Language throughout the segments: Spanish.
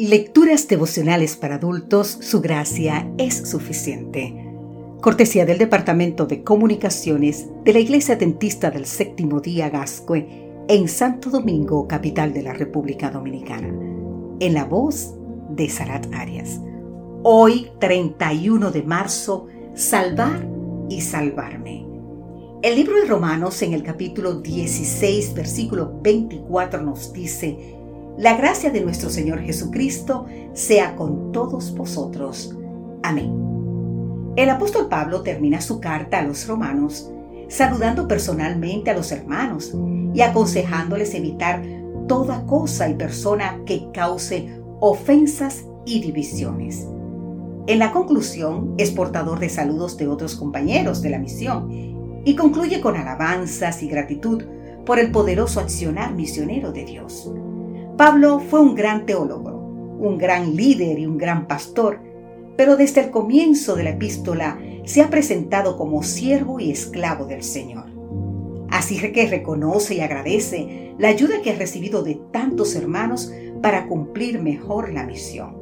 Lecturas devocionales para adultos, su gracia es suficiente. Cortesía del Departamento de Comunicaciones de la Iglesia Dentista del Séptimo Día Gascue en Santo Domingo, capital de la República Dominicana. En la voz de Sarat Arias. Hoy, 31 de marzo, salvar y salvarme. El libro de Romanos en el capítulo 16, versículo 24 nos dice, la gracia de nuestro Señor Jesucristo sea con todos vosotros. Amén. El apóstol Pablo termina su carta a los romanos saludando personalmente a los hermanos y aconsejándoles evitar toda cosa y persona que cause ofensas y divisiones. En la conclusión es portador de saludos de otros compañeros de la misión y concluye con alabanzas y gratitud por el poderoso accionar misionero de Dios. Pablo fue un gran teólogo, un gran líder y un gran pastor, pero desde el comienzo de la epístola se ha presentado como siervo y esclavo del Señor. Así que reconoce y agradece la ayuda que ha recibido de tantos hermanos para cumplir mejor la misión.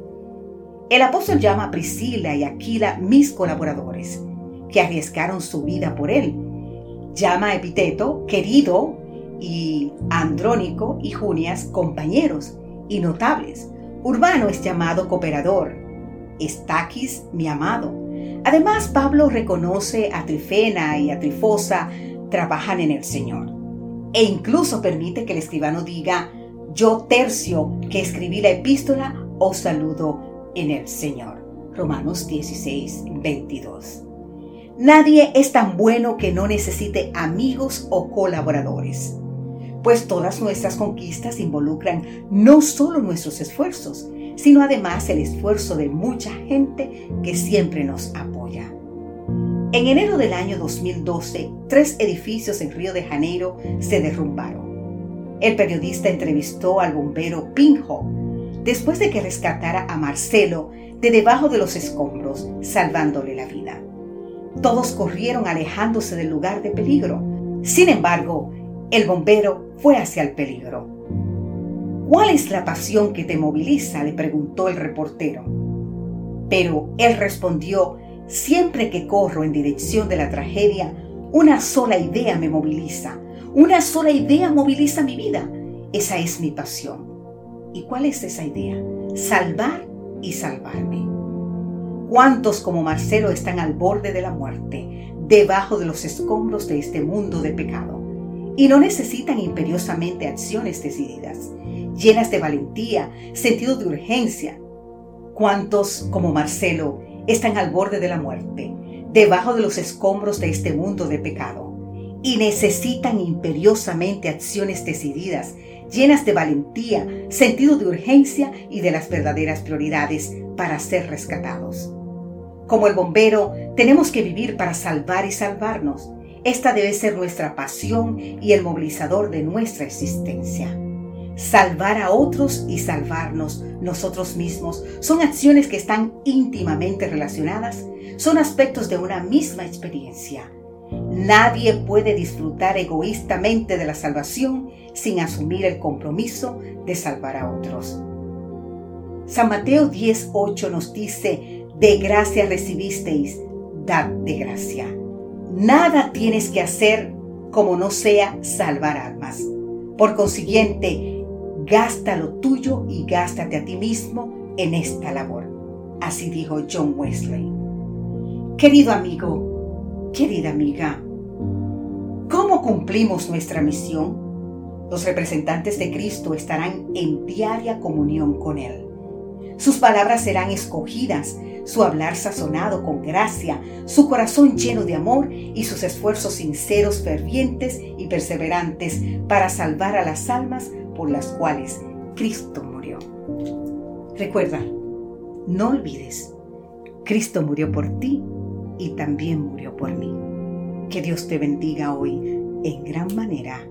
El apóstol llama a Priscila y Aquila mis colaboradores, que arriesgaron su vida por él. Llama a Epiteto, querido y Andrónico y Junias compañeros y notables. Urbano es llamado cooperador. Estaquis mi amado. Además, Pablo reconoce a Trifena y a Trifosa trabajan en el Señor. E incluso permite que el escribano diga, yo tercio que escribí la epístola, os saludo en el Señor. Romanos 16, 22. Nadie es tan bueno que no necesite amigos o colaboradores pues todas nuestras conquistas involucran no solo nuestros esfuerzos, sino además el esfuerzo de mucha gente que siempre nos apoya. En enero del año 2012, tres edificios en Río de Janeiro se derrumbaron. El periodista entrevistó al bombero Pinjo después de que rescatara a Marcelo de debajo de los escombros, salvándole la vida. Todos corrieron alejándose del lugar de peligro. Sin embargo, el bombero fue hacia el peligro. ¿Cuál es la pasión que te moviliza? le preguntó el reportero. Pero él respondió, siempre que corro en dirección de la tragedia, una sola idea me moviliza. Una sola idea moviliza mi vida. Esa es mi pasión. ¿Y cuál es esa idea? Salvar y salvarme. ¿Cuántos como Marcelo están al borde de la muerte, debajo de los escombros de este mundo de pecado? Y no necesitan imperiosamente acciones decididas, llenas de valentía, sentido de urgencia. ¿Cuántos, como Marcelo, están al borde de la muerte, debajo de los escombros de este mundo de pecado, y necesitan imperiosamente acciones decididas, llenas de valentía, sentido de urgencia y de las verdaderas prioridades para ser rescatados? Como el bombero, tenemos que vivir para salvar y salvarnos esta debe ser nuestra pasión y el movilizador de nuestra existencia. Salvar a otros y salvarnos nosotros mismos son acciones que están íntimamente relacionadas, son aspectos de una misma experiencia. Nadie puede disfrutar egoístamente de la salvación sin asumir el compromiso de salvar a otros. San Mateo 10:8 nos dice, de gracia recibisteis, dad de gracia. Nada tienes que hacer como no sea salvar almas. Por consiguiente, gasta lo tuyo y gástate a ti mismo en esta labor. Así dijo John Wesley. Querido amigo, querida amiga, ¿cómo cumplimos nuestra misión? Los representantes de Cristo estarán en diaria comunión con Él. Sus palabras serán escogidas su hablar sazonado con gracia, su corazón lleno de amor y sus esfuerzos sinceros, fervientes y perseverantes para salvar a las almas por las cuales Cristo murió. Recuerda, no olvides, Cristo murió por ti y también murió por mí. Que Dios te bendiga hoy en gran manera